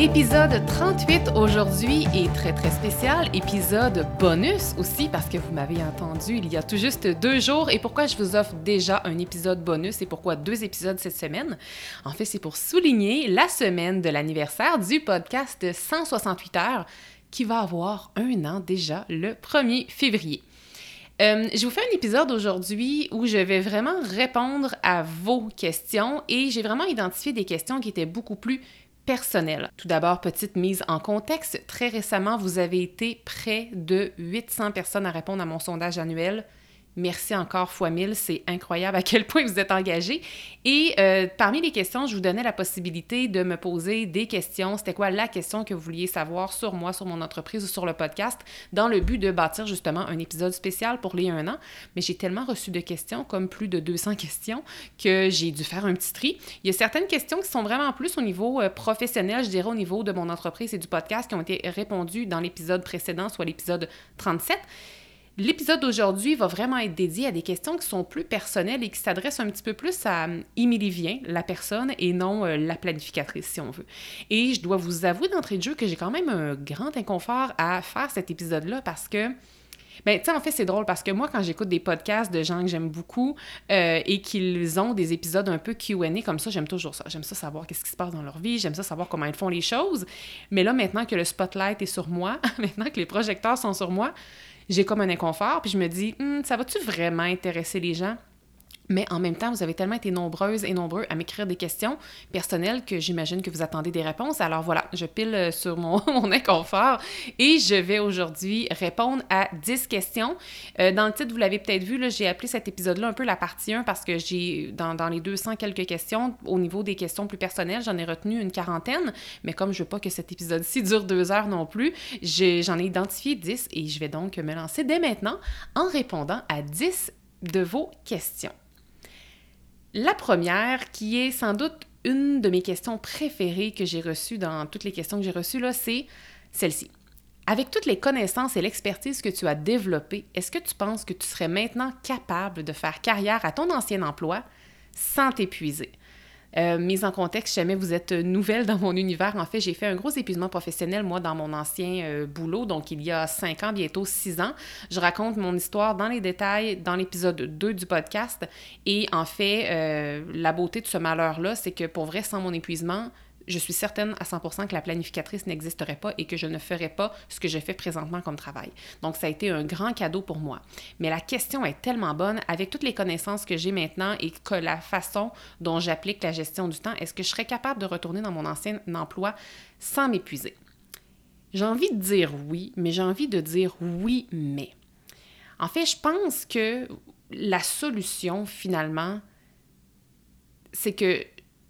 Épisode 38 aujourd'hui est très très spécial. Épisode bonus aussi parce que vous m'avez entendu il y a tout juste deux jours. Et pourquoi je vous offre déjà un épisode bonus et pourquoi deux épisodes cette semaine? En fait, c'est pour souligner la semaine de l'anniversaire du podcast 168 heures qui va avoir un an déjà le 1er février. Euh, je vous fais un épisode aujourd'hui où je vais vraiment répondre à vos questions et j'ai vraiment identifié des questions qui étaient beaucoup plus personnel. Tout d'abord, petite mise en contexte. Très récemment, vous avez été près de 800 personnes à répondre à mon sondage annuel Merci encore fois mille, c'est incroyable à quel point vous êtes engagé. Et euh, parmi les questions, je vous donnais la possibilité de me poser des questions. C'était quoi la question que vous vouliez savoir sur moi, sur mon entreprise ou sur le podcast, dans le but de bâtir justement un épisode spécial pour les un an. Mais j'ai tellement reçu de questions, comme plus de 200 questions, que j'ai dû faire un petit tri. Il y a certaines questions qui sont vraiment plus au niveau euh, professionnel, je dirais au niveau de mon entreprise et du podcast, qui ont été répondues dans l'épisode précédent, soit l'épisode 37. L'épisode d'aujourd'hui va vraiment être dédié à des questions qui sont plus personnelles et qui s'adressent un petit peu plus à Émilie Vien, la personne, et non euh, la planificatrice, si on veut. Et je dois vous avouer d'entrée de jeu que j'ai quand même un grand inconfort à faire cet épisode-là parce que ben, tu sais, en fait, c'est drôle parce que moi, quand j'écoute des podcasts de gens que j'aime beaucoup euh, et qu'ils ont des épisodes un peu QA comme ça, j'aime toujours ça. J'aime ça savoir qu'est-ce qui se passe dans leur vie, j'aime ça savoir comment ils font les choses. Mais là, maintenant que le spotlight est sur moi, maintenant que les projecteurs sont sur moi, j'ai comme un inconfort, puis je me dis, hum, ça va-tu vraiment intéresser les gens? Mais en même temps, vous avez tellement été nombreuses et nombreux à m'écrire des questions personnelles que j'imagine que vous attendez des réponses. Alors voilà, je pile euh, sur mon, mon inconfort et je vais aujourd'hui répondre à 10 questions. Euh, dans le titre, vous l'avez peut-être vu, j'ai appelé cet épisode-là un peu la partie 1 parce que j'ai, dans, dans, les 200 quelques questions, au niveau des questions plus personnelles, j'en ai retenu une quarantaine. Mais comme je veux pas que cet épisode-ci dure deux heures non plus, j'en ai, ai identifié 10 et je vais donc me lancer dès maintenant en répondant à 10 de vos questions. La première, qui est sans doute une de mes questions préférées que j'ai reçues dans toutes les questions que j'ai reçues, là, c'est celle-ci. Avec toutes les connaissances et l'expertise que tu as développées, est-ce que tu penses que tu serais maintenant capable de faire carrière à ton ancien emploi sans t'épuiser? Euh, mise en contexte, jamais vous êtes nouvelle dans mon univers, en fait, j'ai fait un gros épuisement professionnel, moi, dans mon ancien euh, boulot, donc il y a cinq ans, bientôt six ans. Je raconte mon histoire dans les détails dans l'épisode 2 du podcast. Et en fait, euh, la beauté de ce malheur-là, c'est que pour vrai, sans mon épuisement, je suis certaine à 100% que la planificatrice n'existerait pas et que je ne ferais pas ce que je fais présentement comme travail. Donc, ça a été un grand cadeau pour moi. Mais la question est tellement bonne, avec toutes les connaissances que j'ai maintenant et que la façon dont j'applique la gestion du temps, est-ce que je serais capable de retourner dans mon ancien emploi sans m'épuiser? J'ai envie de dire oui, mais j'ai envie de dire oui, mais. En fait, je pense que la solution, finalement, c'est que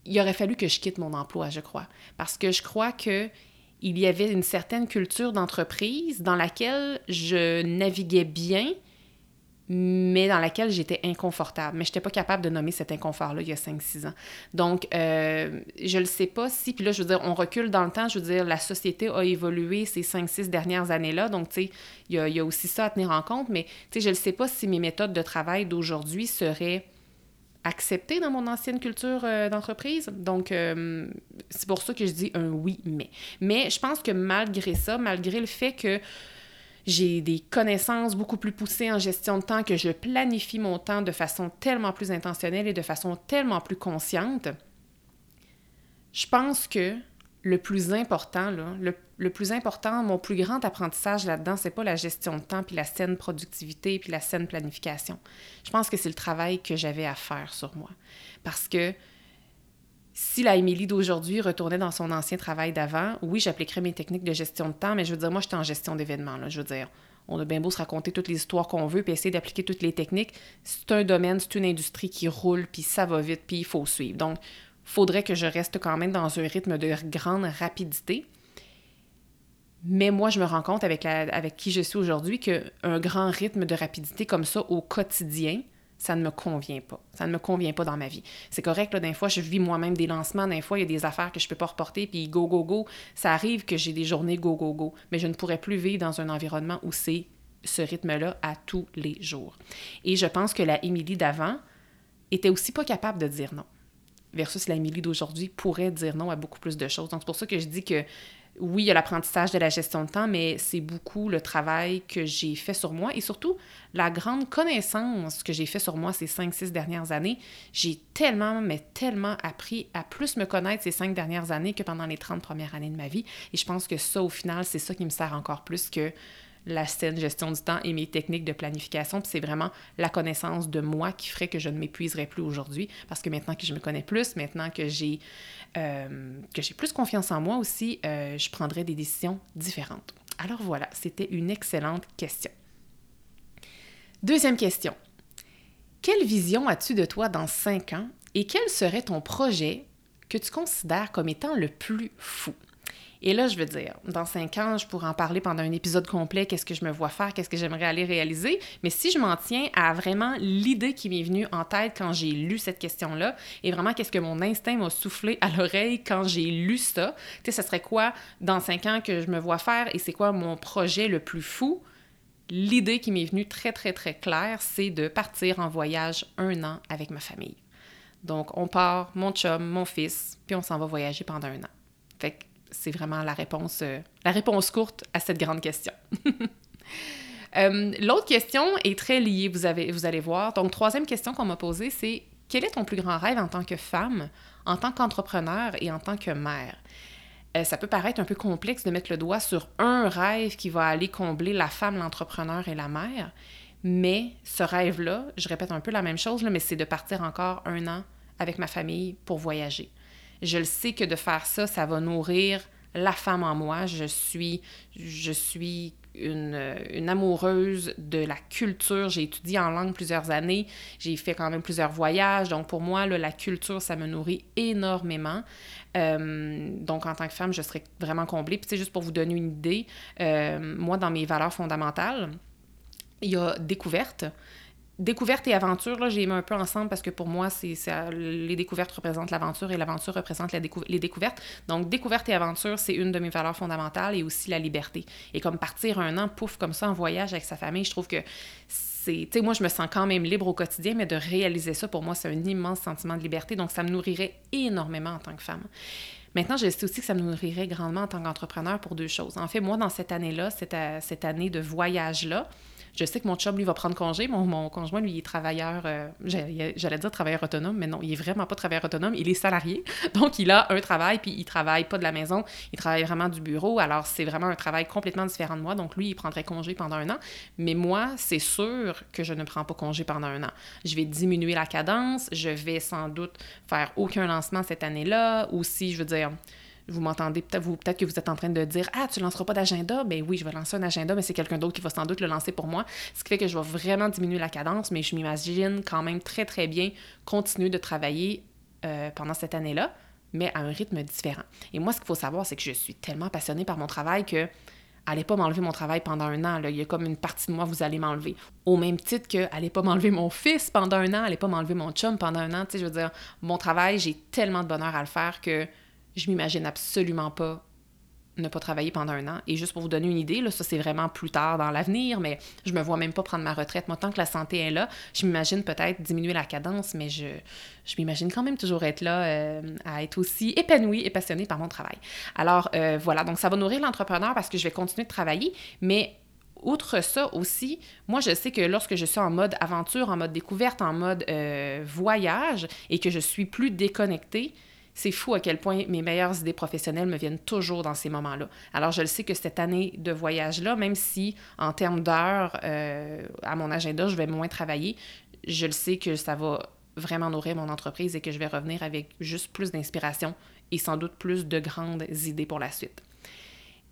il aurait fallu que je quitte mon emploi, je crois. Parce que je crois que il y avait une certaine culture d'entreprise dans laquelle je naviguais bien, mais dans laquelle j'étais inconfortable. Mais je n'étais pas capable de nommer cet inconfort-là il y a 5-6 ans. Donc, euh, je ne sais pas si, puis là, je veux dire, on recule dans le temps, je veux dire, la société a évolué ces 5-6 dernières années-là, donc, tu sais, il y y a, aussi ça à tenir en compte, mais, tu sais, je ne sais pas si mes méthodes de travail d'aujourd'hui seraient accepté dans mon ancienne culture euh, d'entreprise. Donc, euh, c'est pour ça que je dis un oui, mais. Mais je pense que malgré ça, malgré le fait que j'ai des connaissances beaucoup plus poussées en gestion de temps, que je planifie mon temps de façon tellement plus intentionnelle et de façon tellement plus consciente, je pense que le plus important, le, plus important, mon plus grand apprentissage là-dedans, c'est pas la gestion de temps, puis la saine productivité, puis la saine planification. Je pense que c'est le travail que j'avais à faire sur moi. Parce que si la Émilie d'aujourd'hui retournait dans son ancien travail d'avant, oui, j'appliquerais mes techniques de gestion de temps, mais je veux dire, moi, j'étais en gestion d'événements. Je veux dire, on a bien beau se raconter toutes les histoires qu'on veut, puis essayer d'appliquer toutes les techniques. C'est un domaine, c'est une industrie qui roule, puis ça va vite, puis il faut suivre. Donc, faudrait que je reste quand même dans un rythme de grande rapidité. Mais moi, je me rends compte avec, la, avec qui je suis aujourd'hui qu'un grand rythme de rapidité comme ça au quotidien, ça ne me convient pas. Ça ne me convient pas dans ma vie. C'est correct, là, des fois, je vis moi-même des lancements, des fois, il y a des affaires que je ne peux pas reporter, puis go, go, go. Ça arrive que j'ai des journées go, go, go. Mais je ne pourrais plus vivre dans un environnement où c'est ce rythme-là à tous les jours. Et je pense que la Émilie d'avant était aussi pas capable de dire non versus la Émilie d'aujourd'hui pourrait dire non à beaucoup plus de choses. Donc, c'est pour ça que je dis que oui, il y a l'apprentissage de la gestion de temps, mais c'est beaucoup le travail que j'ai fait sur moi et surtout la grande connaissance que j'ai fait sur moi ces cinq, six dernières années. J'ai tellement, mais tellement appris à plus me connaître ces cinq dernières années que pendant les 30 premières années de ma vie. Et je pense que ça, au final, c'est ça qui me sert encore plus que la saine gestion du temps et mes techniques de planification. C'est vraiment la connaissance de moi qui ferait que je ne m'épuiserai plus aujourd'hui. Parce que maintenant que je me connais plus, maintenant que j'ai euh, plus confiance en moi aussi, euh, je prendrai des décisions différentes. Alors voilà, c'était une excellente question. Deuxième question. Quelle vision as-tu de toi dans cinq ans et quel serait ton projet que tu considères comme étant le plus fou? Et là, je veux dire, dans cinq ans, je pourrais en parler pendant un épisode complet, qu'est-ce que je me vois faire, qu'est-ce que j'aimerais aller réaliser. Mais si je m'en tiens à vraiment l'idée qui m'est venue en tête quand j'ai lu cette question-là, et vraiment qu'est-ce que mon instinct m'a soufflé à l'oreille quand j'ai lu ça, tu sais, ça serait quoi dans cinq ans que je me vois faire et c'est quoi mon projet le plus fou? L'idée qui m'est venue très, très, très claire, c'est de partir en voyage un an avec ma famille. Donc, on part, mon chum, mon fils, puis on s'en va voyager pendant un an. Fait que c'est vraiment la réponse, euh, la réponse courte à cette grande question. Euh, l'autre question est très liée, vous, avez, vous allez voir. Donc, troisième question qu'on m'a posée, c'est quel est ton plus grand rêve en tant que femme, en tant qu'entrepreneur et en tant que mère? Euh, ça peut paraître un peu complexe de mettre le doigt sur un rêve qui va aller combler la femme, l'entrepreneur et la mère, mais ce rêve-là, je répète un peu la même chose, là, mais c'est de partir encore un an avec ma famille pour voyager. Je le sais que de faire ça, ça va nourrir la femme en moi. Je suis, je suis une, amoureuse de la culture. J'ai étudié en langue plusieurs années. J'ai fait quand même plusieurs voyages. Donc, pour moi, la culture, ça me nourrit énormément. Euh, donc, en tant que femme, je serais vraiment comblée. Puis, c'est juste pour vous donner une idée, euh, moi, dans mes valeurs fondamentales, il y a découverte, découverte et aventure, j'ai mis un peu ensemble parce que pour moi, c'est, les découvertes représentent l'aventure et l'aventure représente les découvertes. Donc, découverte et aventure, c'est une de mes valeurs fondamentales et aussi la liberté. Et comme partir un an, pouf, comme ça, en voyage avec sa famille, je trouve que c'est... Tu sais, moi, je me sens quand même libre au quotidien, mais de réaliser ça, pour moi, c'est un immense sentiment de liberté. Donc, ça me nourrirait énormément en tant que femme. Maintenant, je sais aussi que ça me nourrirait grandement en tant qu'entrepreneur pour deux choses. En fait, moi, dans cette année-là, cette, euh, cette année de voyage-là, je sais que mon chum, lui, va prendre congé. Mon, conjoint, lui, est travailleur, euh, j'allais dire travailleur autonome, mais non, il est vraiment pas travailleur autonome, il est salarié. Donc, il a un travail, puis il travaille pas de la maison, il travaille vraiment du bureau. Alors, c'est vraiment un travail complètement différent de moi. Donc, lui, il prendrait congé pendant un an. Mais moi, c'est sûr que je ne prends pas congé pendant un an. Je vais diminuer la cadence, je vais sans doute faire aucun lancement cette année-là, ou si, je veux dire, vous m'entendez, peut-être que vous êtes en train de dire Ah, tu lanceras pas d'agenda? Ben oui, je vais lancer un agenda, mais c'est quelqu'un d'autre qui va sans doute le lancer pour moi. Ce qui fait que je vais vraiment diminuer la cadence, mais je m'imagine quand même très, très bien continuer de travailler euh, pendant cette année-là, mais à un rythme différent. Et moi, ce qu'il faut savoir, c'est que je suis tellement passionnée par mon travail que allez pas m'enlever mon travail pendant un an. Il y a comme une partie de moi, vous allez m'enlever. Au même titre que allez pas m'enlever mon fils pendant un an, allez pas m'enlever mon chum pendant un an. Tu sais, je veux dire, mon travail, j'ai tellement de bonheur à le faire que je m'imagine absolument pas ne pas travailler pendant un an. Et juste pour vous donner une idée, là, ça c'est vraiment plus tard dans l'avenir, mais je me vois même pas prendre ma retraite. Moi, tant que la santé est là, je m'imagine peut-être diminuer la cadence, mais je, je m'imagine quand même toujours être là, euh, à être aussi épanouie et passionnée par mon travail. Alors euh, voilà, donc ça va nourrir l'entrepreneur parce que je vais continuer de travailler, mais outre ça aussi, moi je sais que lorsque je suis en mode aventure, en mode découverte, en mode euh, voyage et que je suis plus déconnectée, c'est fou à quel point mes meilleures idées professionnelles me viennent toujours dans ces moments-là. Alors, je le sais que cette année de voyage-là, même si en termes d'heures euh, à mon agenda, je vais moins travailler, je le sais que ça va vraiment nourrir mon entreprise et que je vais revenir avec juste plus d'inspiration et sans doute plus de grandes idées pour la suite.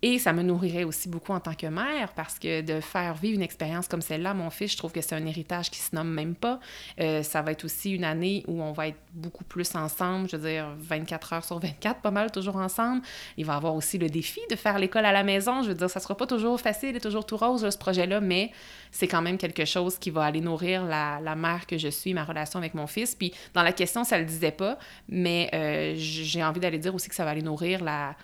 Et ça me nourrirait aussi beaucoup en tant que mère parce que de faire vivre une expérience comme celle-là mon fils, je trouve que c'est un héritage qui se nomme même pas. Euh, ça va être aussi une année où on va être beaucoup plus ensemble, je veux dire 24 heures sur 24, pas mal toujours ensemble. Il va avoir aussi le défi de faire l'école à la maison. Je veux dire, ça sera pas toujours facile et toujours tout rose ce projet-là, mais c'est quand même quelque chose qui va aller nourrir la, la, mère que je suis, ma relation avec mon fils. Puis dans la question, ça le disait pas, mais euh, j'ai envie d'aller dire aussi que ça va aller nourrir la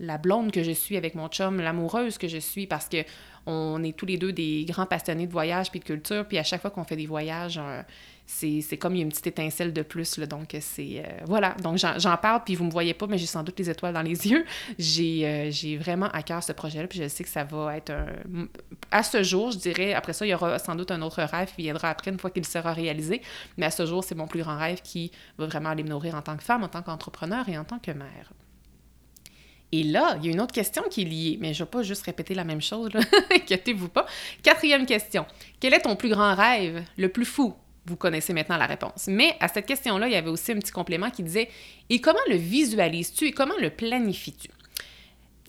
la blonde que je suis avec mon chum, l'amoureuse que je suis, parce que on est tous les deux des grands passionnés de voyage puis de culture, puis à chaque fois qu'on fait des voyages, c'est comme il y a une petite étincelle de plus, là, donc c'est... Euh, voilà, donc j'en parle, puis vous me voyez pas, mais j'ai sans doute les étoiles dans les yeux. Euh, j'ai vraiment à cœur ce projet-là, puis je sais que ça va être un... À ce jour, je dirais, après ça, il y aura sans doute un autre rêve qui viendra après, une fois qu'il sera réalisé, mais à ce jour, c'est mon plus grand rêve qui va vraiment aller me nourrir en tant que femme, en tant qu'entrepreneur et en tant que mère. Et là, il y a une autre question qui est liée, mais je ne vais pas juste répéter la même chose, inquiétez-vous pas. Quatrième question. Quel est ton plus grand rêve, le plus fou? Vous connaissez maintenant la réponse. Mais à cette question-là, il y avait aussi un petit complément qui disait Et comment le visualises-tu et comment le planifies-tu?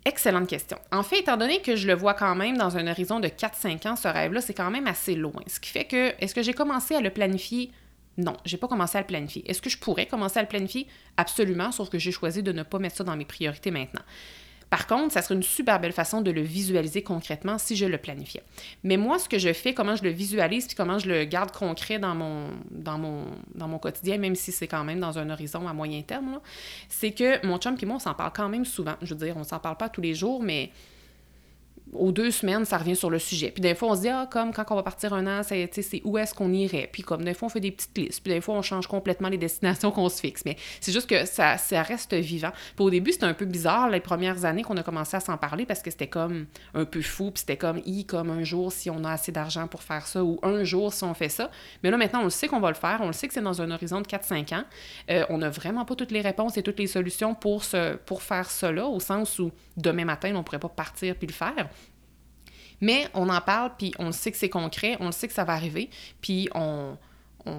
Excellente question. En fait, étant donné que je le vois quand même dans un horizon de 4-5 ans, ce rêve-là, c'est quand même assez loin. Ce qui fait que, est-ce que j'ai commencé à le planifier non, j'ai pas commencé à le planifier. Est-ce que je pourrais commencer à le planifier? Absolument, sauf que j'ai choisi de ne pas mettre ça dans mes priorités maintenant. Par contre, ça serait une super belle façon de le visualiser concrètement si je le planifiais. Mais moi, ce que je fais, comment je le visualise, puis comment je le garde concret dans mon, quotidien, même si c'est quand même dans un horizon à moyen terme, c'est que mon chum et moi, on s'en parle quand même souvent. Je veux dire, on s'en parle pas tous les jours, mais aux deux semaines, ça revient sur le sujet. Puis des fois, on se dit, ah, comme quand on va partir un an, c'est où est-ce qu'on irait? Puis comme des fois, on fait des petites listes. Puis des fois, on change complètement les destinations qu'on se fixe. Mais c'est juste que ça, ça reste vivant. Puis au début, c'était un peu bizarre, les premières années qu'on a commencé à s'en parler, parce que c'était comme un peu fou. Puis c'était comme, i, comme un jour si on a assez d'argent pour faire ça, ou un jour si on fait ça. Mais là, maintenant, on le sait qu'on va le faire. On le sait que c'est dans un horizon de 4-5 ans. Euh, on n'a vraiment pas toutes les réponses et toutes les solutions pour, ce, pour faire cela, au sens où demain matin, on ne pourrait pas partir puis le faire. Mais on en parle, puis on sait que c'est concret, on sait que ça va arriver, puis on,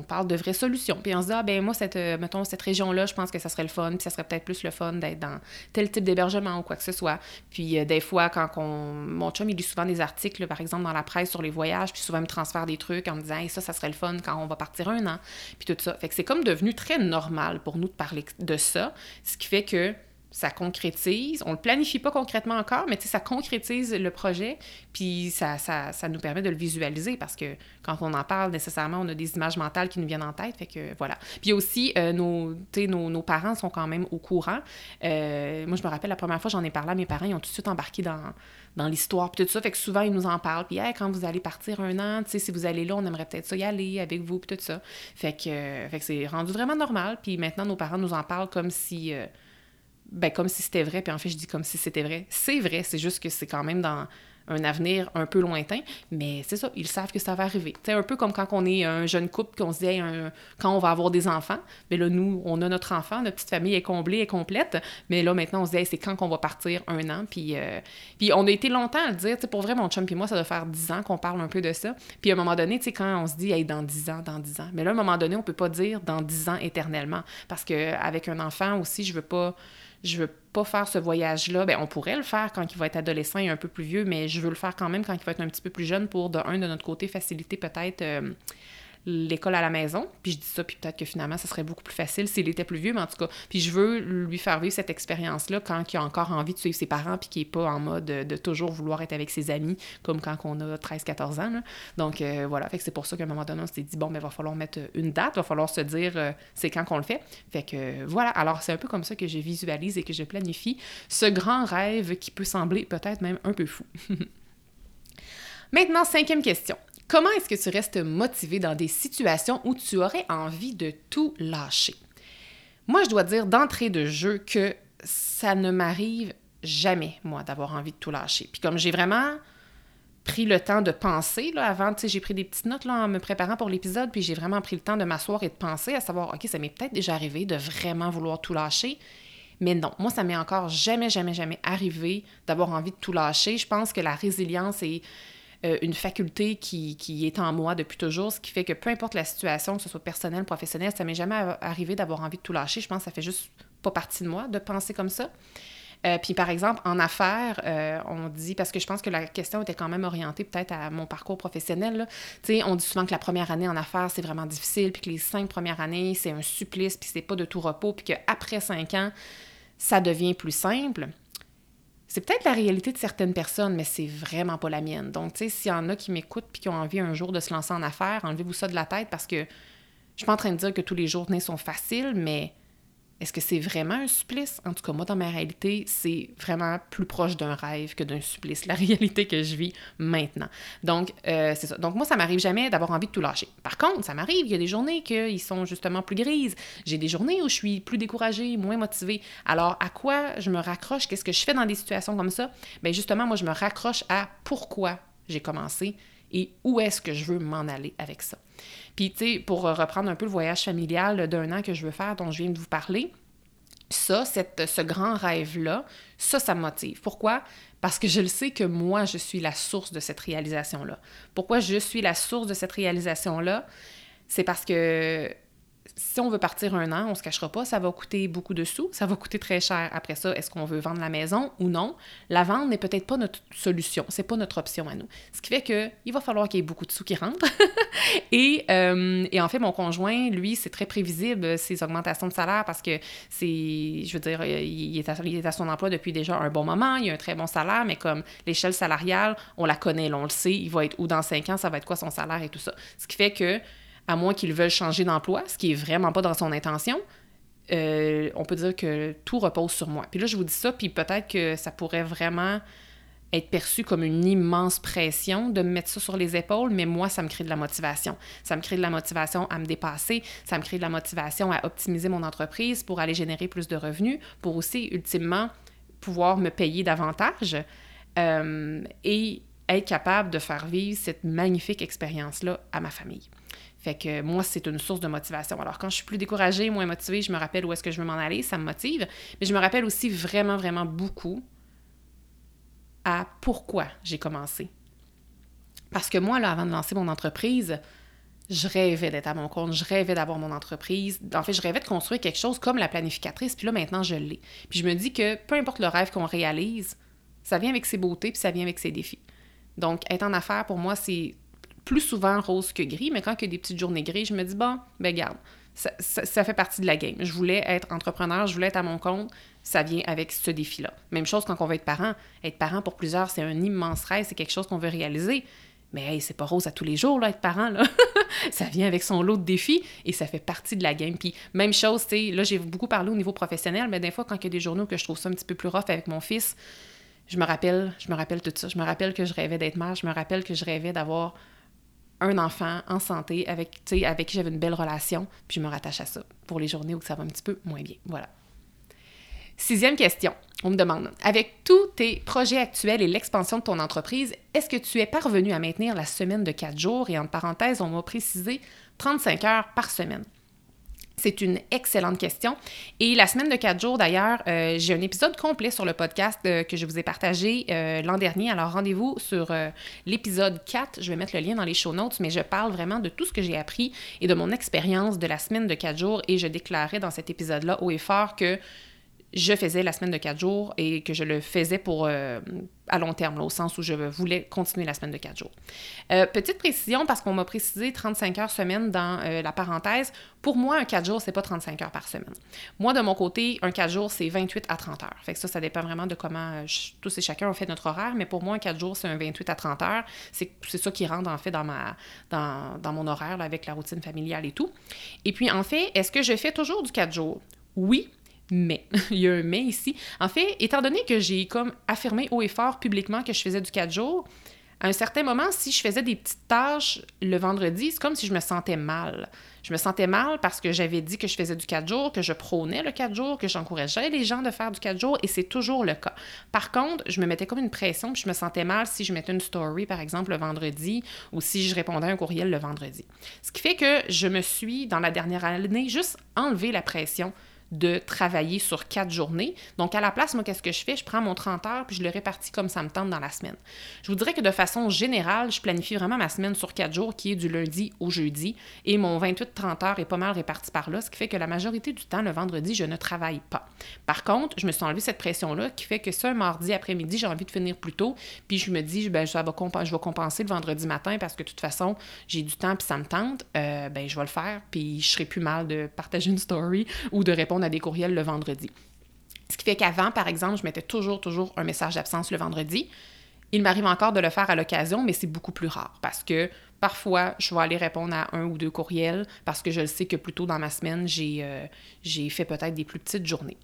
parle de vraies solutions. Puis on se dit, ah ben moi, cette, euh, mettons, cette région-là, je pense que ça serait le fun, puis ça serait peut-être plus le fun d'être dans tel type d'hébergement ou quoi que ce soit. Puis euh, des fois, quand on... mon chum, il lit souvent des articles, par exemple, dans la presse sur les voyages, puis souvent il me transfère des trucs en me disant, ça, ça serait le fun quand on va partir un an, puis tout ça. Fait que c'est comme devenu très normal pour nous de parler de ça, ce qui fait que ça concrétise. On le planifie pas concrètement encore, mais ça concrétise le projet, puis ça, nous permet de le visualiser parce que quand on en parle, nécessairement, on a des images mentales qui nous viennent en tête. Fait que voilà. Puis aussi, euh, nos, parents sont quand même au courant. Euh, moi, je me rappelle la première fois j'en ai parlé à mes parents, ils ont tout de suite embarqué dans, l'histoire, puis tout ça. Fait que souvent, ils nous en parlent. Puis, quand vous allez partir un an, si vous allez là, on aimerait peut-être ça y aller avec vous, puis tout ça. Que, fait que c'est rendu vraiment normal. Puis maintenant, nos parents nous en parlent comme si. Ben, comme si c'était vrai, puis en fait, je dis comme si c'était vrai. C'est vrai, c'est juste que c'est quand même dans un avenir un peu lointain, mais c'est ça, ils savent que ça va arriver. C'est un peu comme quand on est un jeune couple, qu'on se dit, quand on va avoir des enfants, mais là, nous, on a notre enfant, notre petite famille est comblée, est complète, mais là, maintenant, on se dit, c'est quand qu'on va partir? Un an, puis, euh, puis on a été longtemps à le dire, pour vrai, mon chum et moi, ça doit faire dix ans qu'on parle un peu de ça, puis à un moment donné, tu sais, quand on se dit, hey, dans dix ans, dans dix ans, mais là, à un moment donné, on peut pas dire dans dix ans éternellement, parce qu'avec un enfant aussi, je veux pas je veux pas faire ce voyage-là. Ben, on pourrait le faire quand il va être adolescent et un peu plus vieux, mais je veux le faire quand même quand il va être un petit peu plus jeune pour, de un, de notre côté, faciliter peut-être euh, l'école à la maison. Puis je dis ça, puis peut-être que finalement, ça serait beaucoup plus facile s'il était plus vieux, mais en tout cas, puis je veux lui faire vivre cette expérience-là quand il a encore envie de suivre ses parents, puis qu'il n'est pas en mode de, toujours vouloir être avec ses amis, comme quand on a 13-14 ans. Donc euh, voilà, fait que c'est pour ça qu'à un moment donné, on s'est dit, bon, mais ben, il va falloir mettre une date, il va falloir se dire euh, c'est quand qu'on le fait. Fait que voilà, alors c'est un peu comme ça que je visualise et que je planifie ce grand rêve qui peut sembler peut-être même un peu fou. Maintenant, cinquième question. Comment est-ce que tu restes motivé dans des situations où tu aurais envie de tout lâcher? Moi, je dois dire d'entrée de jeu que ça ne m'arrive jamais, moi, d'avoir envie de tout lâcher. Puis comme j'ai vraiment pris le temps de penser là, avant. Tu sais, j'ai pris des petites notes là, en me préparant pour l'épisode, puis j'ai vraiment pris le temps de m'asseoir et de penser à savoir, OK, ça m'est peut-être déjà arrivé de vraiment vouloir tout lâcher. Mais non, moi, ça m'est encore jamais, jamais, jamais arrivé d'avoir envie de tout lâcher. Je pense que la résilience est euh, une faculté qui, est en moi depuis toujours, ce qui fait que peu importe la situation, que ce soit personnelle, professionnelle, ça m'est jamais arrivé d'avoir envie de tout lâcher. Je pense que ça fait juste pas partie de moi de penser comme ça. Euh, puis par exemple, en affaires, euh, on dit, parce que je pense que la question était quand même orientée peut-être à mon parcours professionnel, tu on dit souvent que la première année en affaires, c'est vraiment difficile, puis que les cinq premières années, c'est un supplice, puis c'est pas de tout repos, puis qu'après cinq ans, ça devient plus simple. C'est peut-être la réalité de certaines personnes, mais c'est vraiment pas la mienne. Donc, tu sais, s'il y en a qui m'écoutent puis qui ont envie un jour de se lancer en affaires, enlevez-vous ça de la tête parce que je suis pas en train de dire que tous les journées sont faciles, mais est-ce que c'est vraiment un supplice? En tout cas, moi, dans ma réalité, c'est vraiment plus proche d'un rêve que d'un supplice, la réalité que je vis maintenant. Donc, euh, c'est ça. Donc, moi, ça m'arrive jamais d'avoir envie de tout lâcher. Par contre, ça m'arrive, il y a des journées qui sont justement plus grises. J'ai des journées où je suis plus découragée, moins motivée. Alors, à quoi je me raccroche? Qu'est-ce que je fais dans des situations comme ça? Bien, justement, moi, je me raccroche à pourquoi j'ai commencé et où est-ce que je veux m'en aller avec ça. Puis, tu sais, pour reprendre un peu le voyage familial d'un an que je veux faire, dont je viens de vous parler, ça, cette, ce grand rêve-là, ça, ça me motive. Pourquoi? Parce que je le sais que moi, je suis la source de cette réalisation-là. Pourquoi je suis la source de cette réalisation-là? C'est parce que si on veut partir un an, on se cachera pas, ça va coûter beaucoup de sous, ça va coûter très cher. Après ça, est-ce qu'on veut vendre la maison ou non? La vente n'est peut-être pas notre solution, c'est pas notre option à nous. Ce qui fait que il va falloir qu'il y ait beaucoup de sous qui rentrent. et, euh, et, en fait, mon conjoint, lui, c'est très prévisible, ses augmentations de salaire, parce que c'est, je veux dire, il est, à, il est, à, son emploi depuis déjà un bon moment, il a un très bon salaire, mais comme l'échelle salariale, on la connaît, on le sait, il va être où dans cinq ans, ça va être quoi son salaire et tout ça. Ce qui fait que à moins qu'ils veuillent changer d'emploi, ce qui est vraiment pas dans son intention, euh, on peut dire que tout repose sur moi. Puis là, je vous dis ça, puis peut-être que ça pourrait vraiment être perçu comme une immense pression de me mettre ça sur les épaules, mais moi, ça me crée de la motivation. Ça me crée de la motivation à me dépasser, ça me crée de la motivation à optimiser mon entreprise pour aller générer plus de revenus, pour aussi, ultimement, pouvoir me payer davantage euh, et être capable de faire vivre cette magnifique expérience-là à ma famille. Fait que moi, c'est une source de motivation. Alors, quand je suis plus découragée, moins motivée, je me rappelle où est-ce que je veux m'en aller, ça me motive. Mais je me rappelle aussi vraiment, vraiment beaucoup à pourquoi j'ai commencé. Parce que moi, là, avant de lancer mon entreprise, je rêvais d'être à mon compte, je rêvais d'avoir mon entreprise. En fait, je rêvais de construire quelque chose comme la planificatrice, puis là, maintenant, je l'ai. Puis je me dis que peu importe le rêve qu'on réalise, ça vient avec ses beautés, puis ça vient avec ses défis. Donc, être en affaires, pour moi, c'est plus souvent rose que gris, mais quand il y a des petites journées grises, je me dis, bon, ben garde, ça, fait partie de la game. Je voulais être entrepreneur, je voulais être à mon compte, ça vient avec ce défi-là. Même chose quand on veut être parent. Être parent pour plusieurs, c'est un immense rêve, c'est quelque chose qu'on veut réaliser. Mais hey, c'est pas rose à tous les jours, là, être parent, là. ça vient avec son lot de défis et ça fait partie de la game. Puis même chose, tu sais, là, j'ai beaucoup parlé au niveau professionnel, mais des fois, quand il y a des journaux que je trouve ça un petit peu plus rough avec mon fils, je me rappelle, je me rappelle tout ça. Je me rappelle que je rêvais d'être mère, je me rappelle que je rêvais d'avoir un enfant en santé avec, avec qui j'avais une belle relation, puis je me rattache à ça pour les journées où ça va un petit peu moins bien. Voilà. Sixième question. On me demande, avec tous tes projets actuels et l'expansion de ton entreprise, est-ce que tu es parvenu à maintenir la semaine de quatre jours? Et en parenthèse, on m'a précisé 35 heures par semaine? C'est une excellente question. Et la semaine de quatre jours, d'ailleurs, euh, j'ai un épisode complet sur le podcast euh, que je vous ai partagé euh, l'an dernier. Alors, rendez-vous sur l'épisode 4. Je vais mettre le lien dans les show notes, mais je parle vraiment de tout ce que j'ai appris et de mon expérience de la semaine de quatre jours. Et je déclarais dans cet épisode-là haut et fort que je faisais la semaine de quatre jours et que je le faisais pour euh, à long terme, au sens où je voulais continuer la semaine de quatre jours. Euh, petite précision, parce qu'on m'a précisé 35 heures semaine dans euh, la parenthèse. Pour moi, un 4 jours, c'est pas 35 heures par semaine. Moi, de mon côté, un 4 jours, c'est 28 à 30 heures. Fait que ça, ça dépend vraiment de comment tous et chacun ont fait notre horaire, mais pour moi, un 4 jours, c'est un 28 à 30 heures. C'est ça qui rentre, en fait, dans, mon horaire, avec la routine familiale et tout. Et puis, en fait, est-ce que je fais toujours du 4 jours? Oui, mais, il y a un mais ici. En fait, étant donné que j'ai comme affirmé haut et fort publiquement que je faisais du 4 jours, À un certain moment, si je faisais des petites tâches le vendredi, c'est comme si je me sentais mal. Je me sentais mal parce que j'avais dit que je faisais du 4 jours, que je prônais le 4 jours, que j'encourageais les gens de faire du 4 jours, et c'est toujours le cas. Par contre, je me mettais comme une pression, puis je me sentais mal si je mettais une story, par exemple, le vendredi, ou si je répondais à un courriel le vendredi. Ce qui fait que je me suis, dans la dernière année, juste enlevé la pression de travailler sur quatre journées. Donc, à la place, moi, qu'est-ce que je fais? Je prends mon 30 heures puis je le répartis comme ça me tente dans la semaine. Je vous dirais que de façon générale, je planifie vraiment ma semaine sur quatre jours, qui est du lundi au jeudi, et mon 28-30 heures est pas mal réparti par là, ce qui fait que la majorité du temps, le vendredi, je ne travaille pas. Par contre, je me suis enlevé cette pression-là qui fait que ce mardi après-midi, j'ai envie de finir plus tôt, puis je me dis, ben, je vais compenser le vendredi matin parce que de toute façon, j'ai du temps puis ça me tente, euh, ben, je vais le faire, puis je serai plus mal de partager une story ou de répondre à des courriels le vendredi. Ce qui fait qu'avant, par exemple, je mettais toujours, toujours un message d'absence le vendredi. Il m'arrive encore de le faire à l'occasion, mais c'est beaucoup plus rare parce que Parfois, je vais aller répondre à un ou deux courriels parce que je le sais que plus tôt dans ma semaine, j'ai euh, fait peut-être des plus petites journées.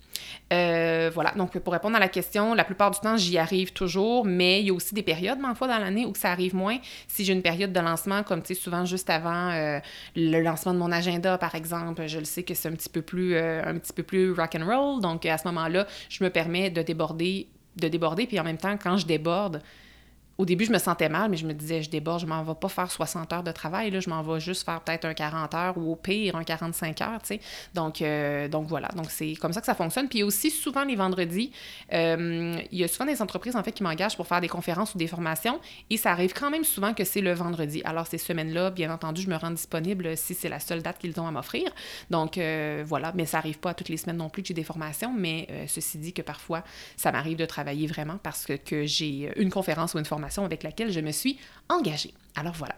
Euh, voilà, donc pour répondre à la question, la plupart du temps, j'y arrive toujours, mais il y a aussi des périodes, ma fois, dans l'année où ça arrive moins. Si j'ai une période de lancement, comme tu sais, souvent juste avant euh, le lancement de mon agenda, par exemple, je le sais que c'est un petit peu plus, un plus rock. Donc à ce moment-là, je me permets de déborder, de déborder, puis en même temps, quand je déborde, au début, je me sentais mal, mais je me disais, je déborde, je m'en vais pas faire 60 heures de travail, là, je m'en vais juste faire peut-être un 40 heures ou au pire un 45 heures, tu sais. Donc, euh, donc voilà, donc c'est comme ça que ça fonctionne. Puis aussi, souvent les vendredis, euh, il y a souvent des entreprises en fait qui m'engagent pour faire des conférences ou des formations et ça arrive quand même souvent que c'est le vendredi. Alors ces semaines-là, bien entendu, je me rends disponible si c'est la seule date qu'ils ont à m'offrir. Donc euh, voilà, mais ça arrive pas toutes les semaines non plus que j'ai des formations, mais ceci dit que parfois, ça m'arrive de travailler vraiment parce que, que j'ai une conférence ou une formation avec laquelle je me suis engagée. Alors voilà.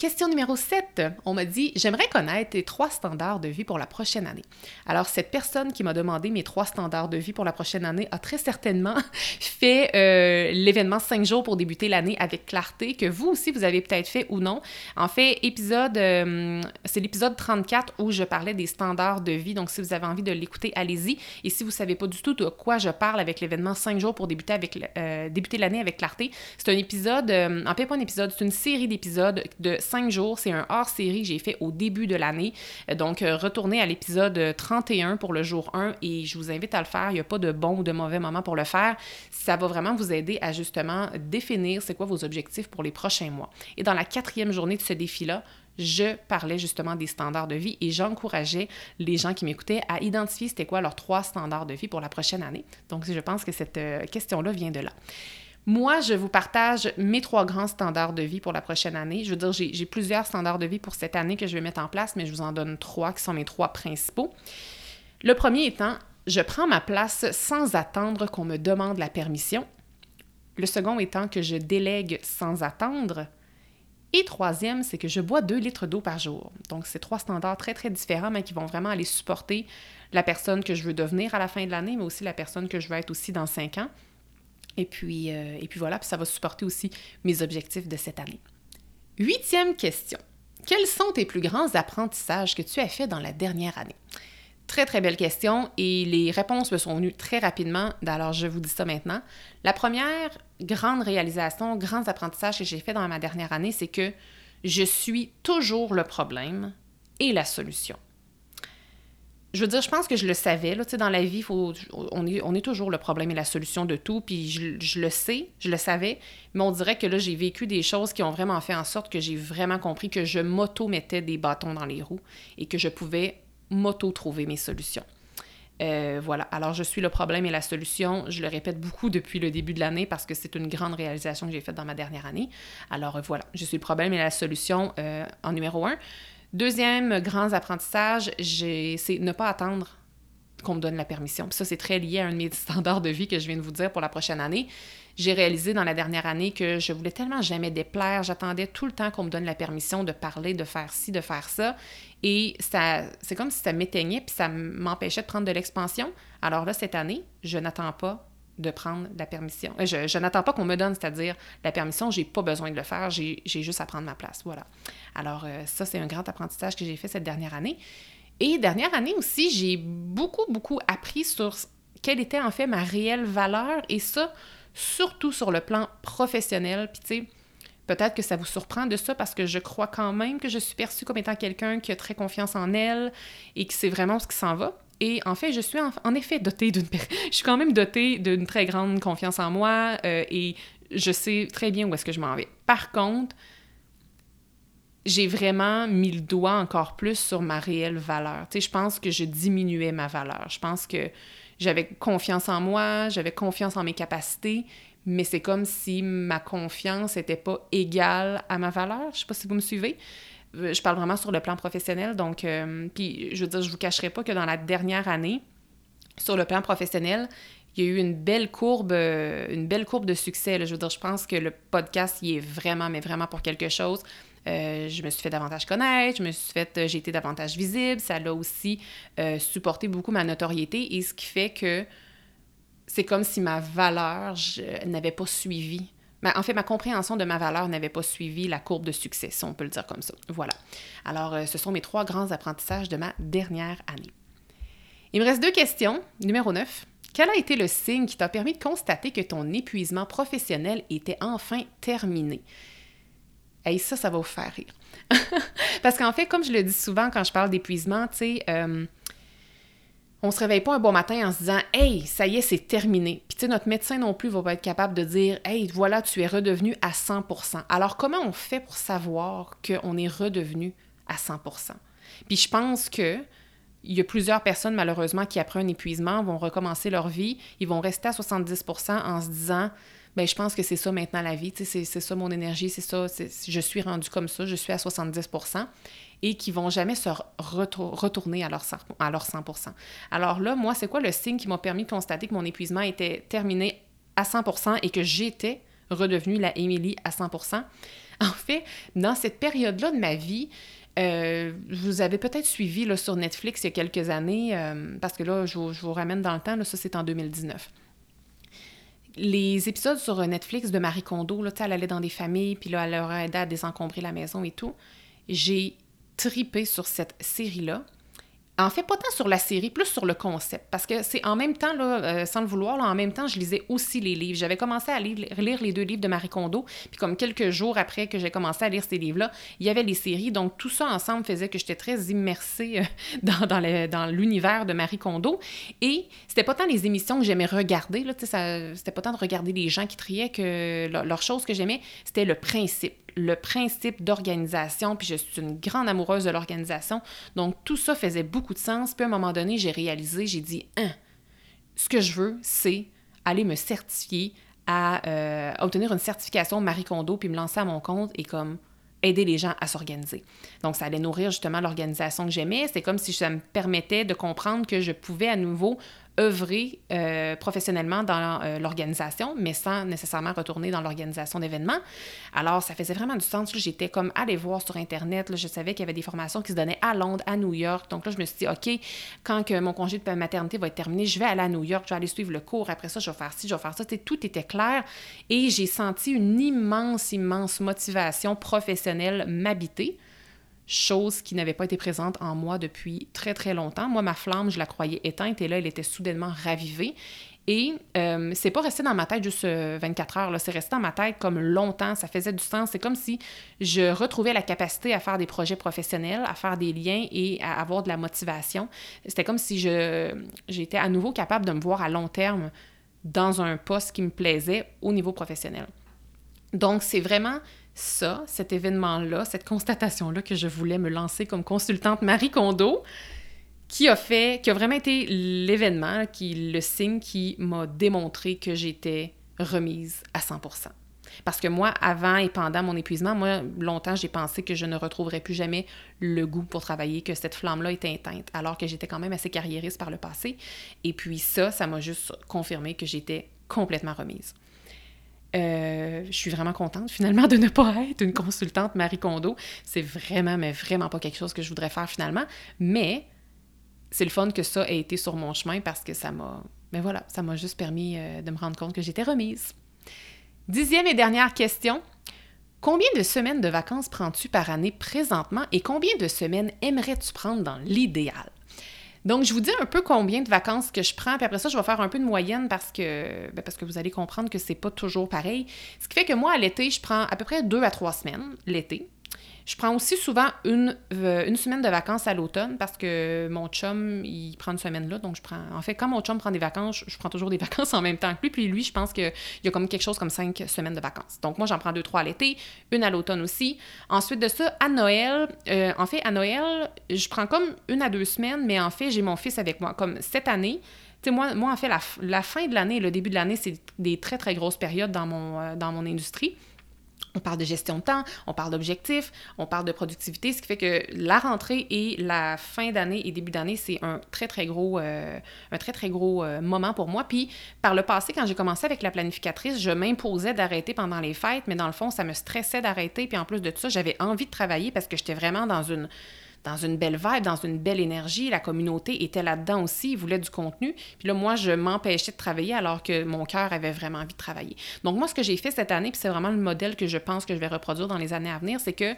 Question numéro 7. On m'a dit J'aimerais connaître tes trois standards de vie pour la prochaine année. Alors, cette personne qui m'a demandé mes trois standards de vie pour la prochaine année a très certainement fait euh, l'événement 5 jours pour débuter l'année avec clarté, que vous aussi, vous avez peut-être fait ou non. En fait, épisode, euh, c'est l'épisode 34 où je parlais des standards de vie. Donc, si vous avez envie de l'écouter, allez-y. Et si vous ne savez pas du tout de quoi je parle avec l'événement 5 jours pour euh, débuter l'année avec clarté, c'est un épisode, en fait, pas un épisode, c'est une série d'épisodes de cinq jours. C'est un hors-série que j'ai fait au début de l'année. Donc, euh, retournez à l'épisode 31 pour le jour 1 et je vous invite à le faire. Il n'y a pas de bon ou de mauvais moment pour le faire. Ça va vraiment vous aider à justement définir c'est quoi vos objectifs pour les prochains mois. Et dans la quatrième journée de ce défi-là, je parlais justement des standards de vie et j'encourageais les gens qui m'écoutaient à identifier c'était quoi leurs trois standards de vie pour la prochaine année. Donc, je pense que cette euh, question-là vient de là. Moi, je vous partage mes trois grands standards de vie pour la prochaine année. Je veux dire, j'ai plusieurs standards de vie pour cette année que je vais mettre en place, mais je vous en donne trois qui sont mes trois principaux. Le premier étant, je prends ma place sans attendre qu'on me demande la permission. Le second étant que je délègue sans attendre. Et troisième, c'est que je bois deux litres d'eau par jour. Donc, c'est trois standards très, très différents, mais qui vont vraiment aller supporter la personne que je veux devenir à la fin de l'année, mais aussi la personne que je veux être aussi dans cinq ans. Et puis, euh, et puis voilà, puis ça va supporter aussi mes objectifs de cette année. Huitième question. Quels sont tes plus grands apprentissages que tu as faits dans la dernière année? Très, très belle question et les réponses me sont venues très rapidement, alors je vous dis ça maintenant. La première grande réalisation, grand apprentissage que j'ai fait dans ma dernière année, c'est que je suis toujours le problème et la solution je veux dire, je pense que je le savais. Là, dans la vie, faut, on, est, on est toujours le problème et la solution de tout. Puis je, le sais, je le savais. Mais on dirait que là, j'ai vécu des choses qui ont vraiment fait en sorte que j'ai vraiment compris que je m'auto-mettais des bâtons dans les roues et que je pouvais m'auto-trouver mes solutions. Euh, voilà. Alors, je suis le problème et la solution. Je le répète beaucoup depuis le début de l'année parce que c'est une grande réalisation que j'ai faite dans ma dernière année. Alors, voilà. Je suis le problème et la solution euh, en numéro un. Deuxième grand apprentissage, c'est ne pas attendre qu'on me donne la permission. Puis ça, c'est très lié à un de mes standards de vie que je viens de vous dire pour la prochaine année. J'ai réalisé dans la dernière année que je voulais tellement jamais déplaire. J'attendais tout le temps qu'on me donne la permission de parler, de faire ci, de faire ça. Et ça, c'est comme si ça m'éteignait puis ça m'empêchait de prendre de l'expansion. Alors là, cette année, je n'attends pas de prendre la permission. Euh, je, n'attends pas qu'on me donne, c'est-à-dire la permission, j'ai pas besoin de le faire, j'ai juste à prendre ma place. Voilà. Alors, euh, ça, c'est un grand apprentissage que j'ai fait cette dernière année. Et dernière année aussi, j'ai beaucoup, beaucoup appris sur quelle était en fait ma réelle valeur. Et ça, surtout sur le plan professionnel. Puis, tu sais, peut-être que ça vous surprend de ça parce que je crois quand même que je suis perçue comme étant quelqu'un qui a très confiance en elle et qui sait vraiment ce qui s'en va. Et en fait, je suis en, effet dotée d'une... je suis quand même dotée d'une très grande confiance en moi euh, et je sais très bien où est-ce que je m'en vais. Par contre, j'ai vraiment mis le doigt encore plus sur ma réelle valeur. Tu sais, je pense que je diminuais ma valeur. Je pense que j'avais confiance en moi, j'avais confiance en mes capacités, mais c'est comme si ma confiance n'était pas égale à ma valeur. Je sais pas si vous me suivez. Euh, je parle vraiment sur le plan professionnel. Donc, euh, puis je veux dire, je vous cacherai pas que dans la dernière année, sur le plan professionnel, il y a eu une belle courbe, euh, une belle courbe de succès. Je veux dire, je pense que le podcast, il est vraiment, mais vraiment pour quelque chose. je me suis fait davantage connaître, je me suis fait, j'ai été davantage visible. Ça l'a aussi supporté beaucoup ma notoriété et ce qui fait que c'est comme si ma valeur n'avait pas suivi en fait, ma compréhension de ma valeur n'avait pas suivi la courbe de succès, si on peut le dire comme ça. Voilà. Alors, euh, ce sont mes trois grands apprentissages de ma dernière année. Il me reste deux questions. Numéro 9. Quel a été le signe qui t'a permis de constater que ton épuisement professionnel était enfin terminé? Et ça, ça va vous faire rire. Parce qu'en fait, comme je le dis souvent quand je parle d'épuisement, tu sais, euh, on se réveille pas un bon matin en se disant Hey, ça y est, c'est terminé. Puis tu sais, notre médecin non plus va pas être capable de dire Hey, voilà, tu es redevenu à 100% Alors, comment on fait pour savoir qu'on est redevenu à 100% Puis je pense que il y a plusieurs personnes, malheureusement, qui, après un épuisement, vont recommencer leur vie. Ils vont rester à 70% en se disant ben je pense que c'est ça maintenant la vie, c'est ça mon énergie, c'est ça, je suis rendu comme ça, je suis à 70 et qui vont jamais se retourner à leur, à leur 100 Alors là, moi, c'est quoi le signe qui m'a permis de constater que mon épuisement était terminé à 100% et que j'étais redevenue la Émilie à 100% En fait, dans cette période-là de ma vie, euh, vous avez peut-être suivi là, sur Netflix il y a quelques années, euh, parce que là, je, vous ramène dans le temps, là, ça c'est en 2019 les épisodes sur Netflix de Marie Kondo, là, elle allait dans des familles, puis là, elle leur aidait à désencombrer la maison et tout. J'ai tripé sur cette série-là. En fait, pas tant sur la série, plus sur le concept. Parce que c'est en même temps, là, euh, sans le vouloir, là, en même temps, je lisais aussi les livres. J'avais commencé à lire, les deux livres de Marie Kondo. Puis comme quelques jours après que j'ai commencé à lire ces livres-là, il y avait les séries. Donc tout ça ensemble faisait que j'étais très immersée euh, dans, l'univers de Marie Kondo. Et c'était pas tant les émissions que j'aimais regarder. C'était pas tant de regarder les gens qui triaient que leur chose que j'aimais, c'était le principe le principe d'organisation, puis je suis une grande amoureuse de l'organisation. Donc, tout ça faisait beaucoup de sens. Puis, à un moment donné, j'ai réalisé, j'ai dit, hein, ce que je veux, c'est aller me certifier à, euh, obtenir une certification Marie Kondo, puis me lancer à mon compte et comme aider les gens à s'organiser. Donc, ça allait nourrir justement l'organisation que j'aimais. C'est comme si ça me permettait de comprendre que je pouvais à nouveau œuvrer euh, professionnellement dans euh, l'organisation, mais sans nécessairement retourner dans l'organisation d'événements. Alors, ça faisait vraiment du sens. J'étais comme allée voir sur Internet. Je savais qu'il y avait des formations qui se donnaient à Londres, à New York. Donc là, je me suis dit, OK, quand mon congé de maternité va être terminé, je vais aller à New York, je vais aller suivre le cours. Après ça, je vais faire ci, je vais faire ça. tout était clair. Et j'ai senti une immense, immense motivation professionnelle m'habiter chose qui n'avait pas été présente en moi depuis très très longtemps. Moi, ma flamme, je la croyais éteinte et là, elle était soudainement ravivée. Et euh, c'est pas resté dans ma tête juste 24 euh, heures, c'est resté dans ma tête comme longtemps, ça faisait du sens. C'est comme si je retrouvais la capacité à faire des projets professionnels, à faire des liens et à avoir de la motivation. C'était comme si j'étais à nouveau capable de me voir à long terme dans un poste qui me plaisait au niveau professionnel. Donc, c'est vraiment ça, cet événement-là, cette constatation-là que je voulais me lancer comme consultante Marie Kondo, qui a fait, qui a vraiment été l'événement, qui le signe qui m'a démontré que j'étais remise à 100%. Parce que moi, avant et pendant mon épuisement, moi, longtemps, j'ai pensé que je ne retrouverais plus jamais le goût pour travailler, que cette flamme-là était éteinte, alors que j'étais quand même assez carriériste par le passé. Et puis ça, ça m'a juste confirmé que j'étais complètement remise. Euh, je suis vraiment contente finalement de ne pas être une consultante Marie Kondo. C'est vraiment, mais vraiment pas quelque chose que je voudrais faire finalement. Mais c'est le fun que ça ait été sur mon chemin parce que ça m'a. Mais voilà, ça m'a juste permis euh, de me rendre compte que j'étais remise. Dixième et dernière question. Combien de semaines de vacances prends-tu par année présentement et combien de semaines aimerais-tu prendre dans l'idéal? Donc, je vous dis un peu combien de vacances que je prends, puis après ça, je vais faire un peu de moyenne parce que, ben, parce que vous allez comprendre que c'est pas toujours pareil. Ce qui fait que moi, à l'été, je prends à peu près deux à trois semaines, l'été. Je prends aussi souvent une, euh, une semaine de vacances à l'automne parce que mon chum, il prend une semaine là. Donc, je prends. En fait, quand mon chum prend des vacances, je prends toujours des vacances en même temps que lui. Puis lui, je pense qu'il y a comme quelque chose comme cinq semaines de vacances. Donc, moi, j'en prends deux, trois à l'été, une à l'automne aussi. Ensuite de ça, à Noël, euh, en fait, à Noël, je prends comme une à deux semaines, mais en fait, j'ai mon fils avec moi. Comme cette année, tu sais, moi, moi, en fait, la, la fin de l'année, le début de l'année, c'est des très, très grosses périodes dans mon, euh, dans mon industrie. On parle de gestion de temps, on parle d'objectifs, on parle de productivité, ce qui fait que la rentrée et la fin d'année et début d'année, c'est un très, très gros, euh, un très, très gros euh, moment pour moi. Puis, par le passé, quand j'ai commencé avec la planificatrice, je m'imposais d'arrêter pendant les fêtes, mais dans le fond, ça me stressait d'arrêter. Puis, en plus de tout ça, j'avais envie de travailler parce que j'étais vraiment dans une dans une belle vibe, dans une belle énergie. La communauté était là-dedans aussi, ils voulaient du contenu. Puis là, moi, je m'empêchais de travailler alors que mon cœur avait vraiment envie de travailler. Donc, moi, ce que j'ai fait cette année, puis c'est vraiment le modèle que je pense que je vais reproduire dans les années à venir, c'est que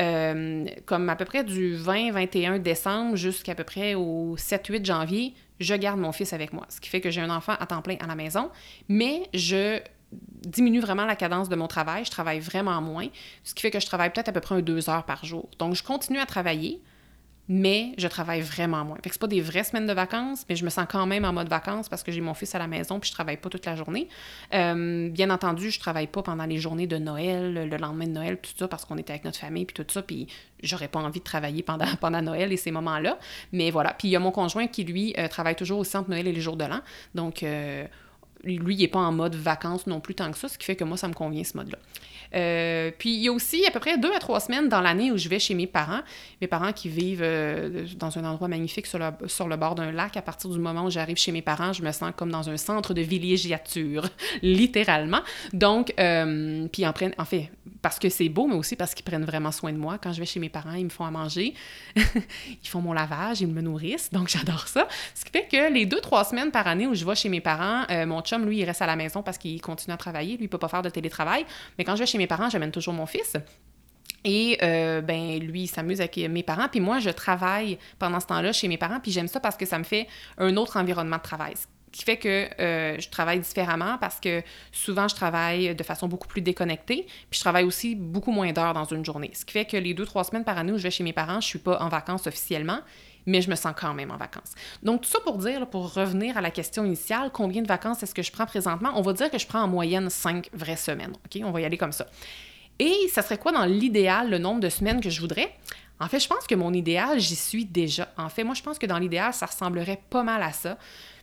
euh, comme à peu près du 20-21 décembre jusqu'à peu près au 7-8 janvier, je garde mon fils avec moi. Ce qui fait que j'ai un enfant à temps plein à la maison, mais je diminue vraiment la cadence de mon travail. Je travaille vraiment moins, ce qui fait que je travaille peut-être à peu près un deux heures par jour. Donc, je continue à travailler, mais je travaille vraiment moins. Fait que c'est pas des vraies semaines de vacances, mais je me sens quand même en mode vacances parce que j'ai mon fils à la maison puis je travaille pas toute la journée. Euh, bien entendu, je travaille pas pendant les journées de Noël, le lendemain de Noël, tout ça, parce qu'on était avec notre famille puis tout ça, puis j'aurais pas envie de travailler pendant, Noël et ces moments-là. Mais voilà. Puis il y a mon conjoint qui, lui, euh, travaille toujours au centre Noël et les jours de l'an. Donc... Euh, lui, il n'est pas en mode vacances non plus tant que ça, ce qui fait que moi, ça me convient ce mode-là. Euh, puis il y a aussi à peu près deux à trois semaines dans l'année où je vais chez mes parents. Mes parents qui vivent euh, dans un endroit magnifique sur le, bord d'un lac. À partir du moment où j'arrive chez mes parents, je me sens comme dans un centre de villégiature, littéralement. Donc, euh, puis en, en fait, parce que c'est beau, mais aussi parce qu'ils prennent vraiment soin de moi. Quand je vais chez mes parents, ils me font à manger, ils font mon lavage, ils me nourrissent. Donc, j'adore ça. Ce qui fait que les deux, trois semaines par année où je vais chez mes parents, mon chum, lui, il reste à la maison parce qu'il continue à travailler. Lui, il peut pas faire de télétravail. Mais quand je vais chez mes parents, j'amène toujours mon fils. Et euh, ben lui, il s'amuse avec mes parents. Puis moi, je travaille pendant ce temps-là chez mes parents. Puis j'aime ça parce que ça me fait un autre environnement de travail. Qui fait que euh, je travaille différemment parce que souvent, je travaille de façon beaucoup plus déconnectée. Puis je travaille aussi beaucoup moins d'heures dans une journée. Ce qui fait que les deux, trois semaines par année où je vais chez mes parents, je suis pas en vacances officiellement, mais je me sens quand même en vacances. Donc, tout ça pour dire, pour revenir à la question initiale, combien de vacances est-ce que je prends présentement? On va dire que je prends en moyenne cinq vraies semaines. OK? On va y aller comme ça. Et ça serait quoi dans l'idéal, le nombre de semaines que je voudrais? En fait, je pense que mon idéal, j'y suis déjà. En fait, moi, je pense que dans l'idéal, ça ressemblerait pas mal à ça.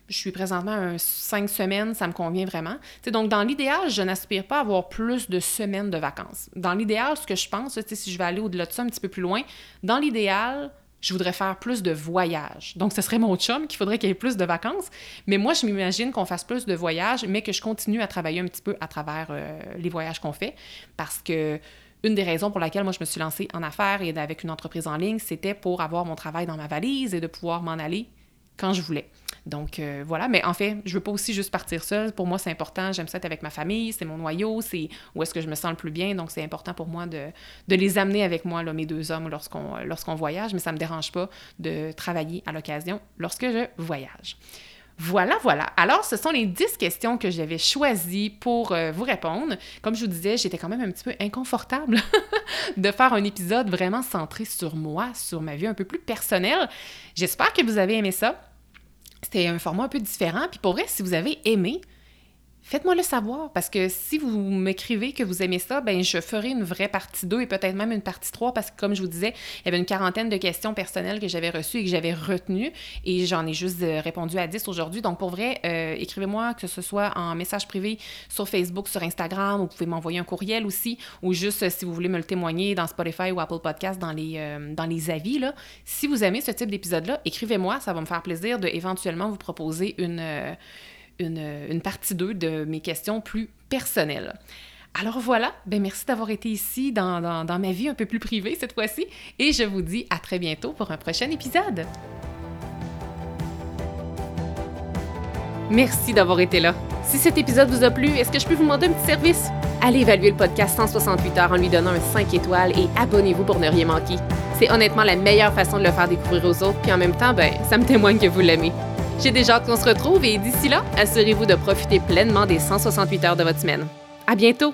Je suis présentement à cinq semaines, ça me convient vraiment. donc, dans l'idéal, je n'aspire pas à avoir plus de semaines de vacances. Dans l'idéal, ce que je pense, si je vais aller au-delà de ça un petit peu plus loin, dans l'idéal, je voudrais faire plus de voyages. Donc, ce serait mon chum qu'il faudrait qu'il y ait plus de vacances. Mais moi, je m'imagine qu'on fasse plus de voyages, mais que je continue à travailler un petit peu à travers euh, les voyages qu'on fait. Parce que une des raisons pour laquelle moi je me suis lancée en affaires et avec une entreprise en ligne, c'était pour avoir mon travail dans ma valise et de pouvoir m'en aller quand je voulais. Donc euh, voilà, mais en fait, je veux pas aussi juste partir seule. Pour moi, c'est important. J'aime ça être avec ma famille, c'est mon noyau, c'est où est-ce que je me sens le plus bien. Donc c'est important pour moi de, les amener avec moi, mes deux hommes, lorsqu'on lorsqu'on voyage. Mais ça me dérange pas de travailler à l'occasion lorsque je voyage. Voilà, voilà. Alors, ce sont les 10 questions que j'avais choisies pour euh, vous répondre. Comme je vous disais, j'étais quand même un petit peu inconfortable de faire un épisode vraiment centré sur moi, sur ma vie un peu plus personnelle. J'espère que vous avez aimé ça. C'était un format un peu différent. Puis pour vrai, si vous avez aimé, Faites-moi le savoir parce que si vous m'écrivez que vous aimez ça, ben je ferai une vraie partie 2 et peut-être même une partie 3 parce que comme je vous disais, il y avait une quarantaine de questions personnelles que j'avais reçues et que j'avais retenues et j'en ai juste euh, répondu à 10 aujourd'hui. Donc pour vrai, euh, écrivez-moi que ce soit en message privé sur Facebook, sur Instagram, vous pouvez m'envoyer un courriel aussi ou juste euh, si vous voulez me le témoigner dans Spotify ou Apple Podcast dans les, dans les avis. Là. Si vous aimez ce type d'épisode-là, écrivez-moi, ça va me faire plaisir de éventuellement vous proposer une une, partie 2 de mes questions plus personnelles. Alors voilà, ben merci d'avoir été ici dans, ma vie un peu plus privée cette fois-ci et je vous dis à très bientôt pour un prochain épisode. Merci d'avoir été là. Si cet épisode vous a plu, est-ce que je peux vous demander un petit service? Allez évaluer le podcast 168 heures en lui donnant un 5 étoiles et abonnez-vous pour ne rien manquer. C'est honnêtement la meilleure façon de le faire découvrir aux autres, puis en même temps, ben, ça me témoigne que vous l'aimez. J'ai déjà hâte qu'on se retrouve et d'ici là, assurez-vous de profiter pleinement des 168 heures de votre semaine. À bientôt!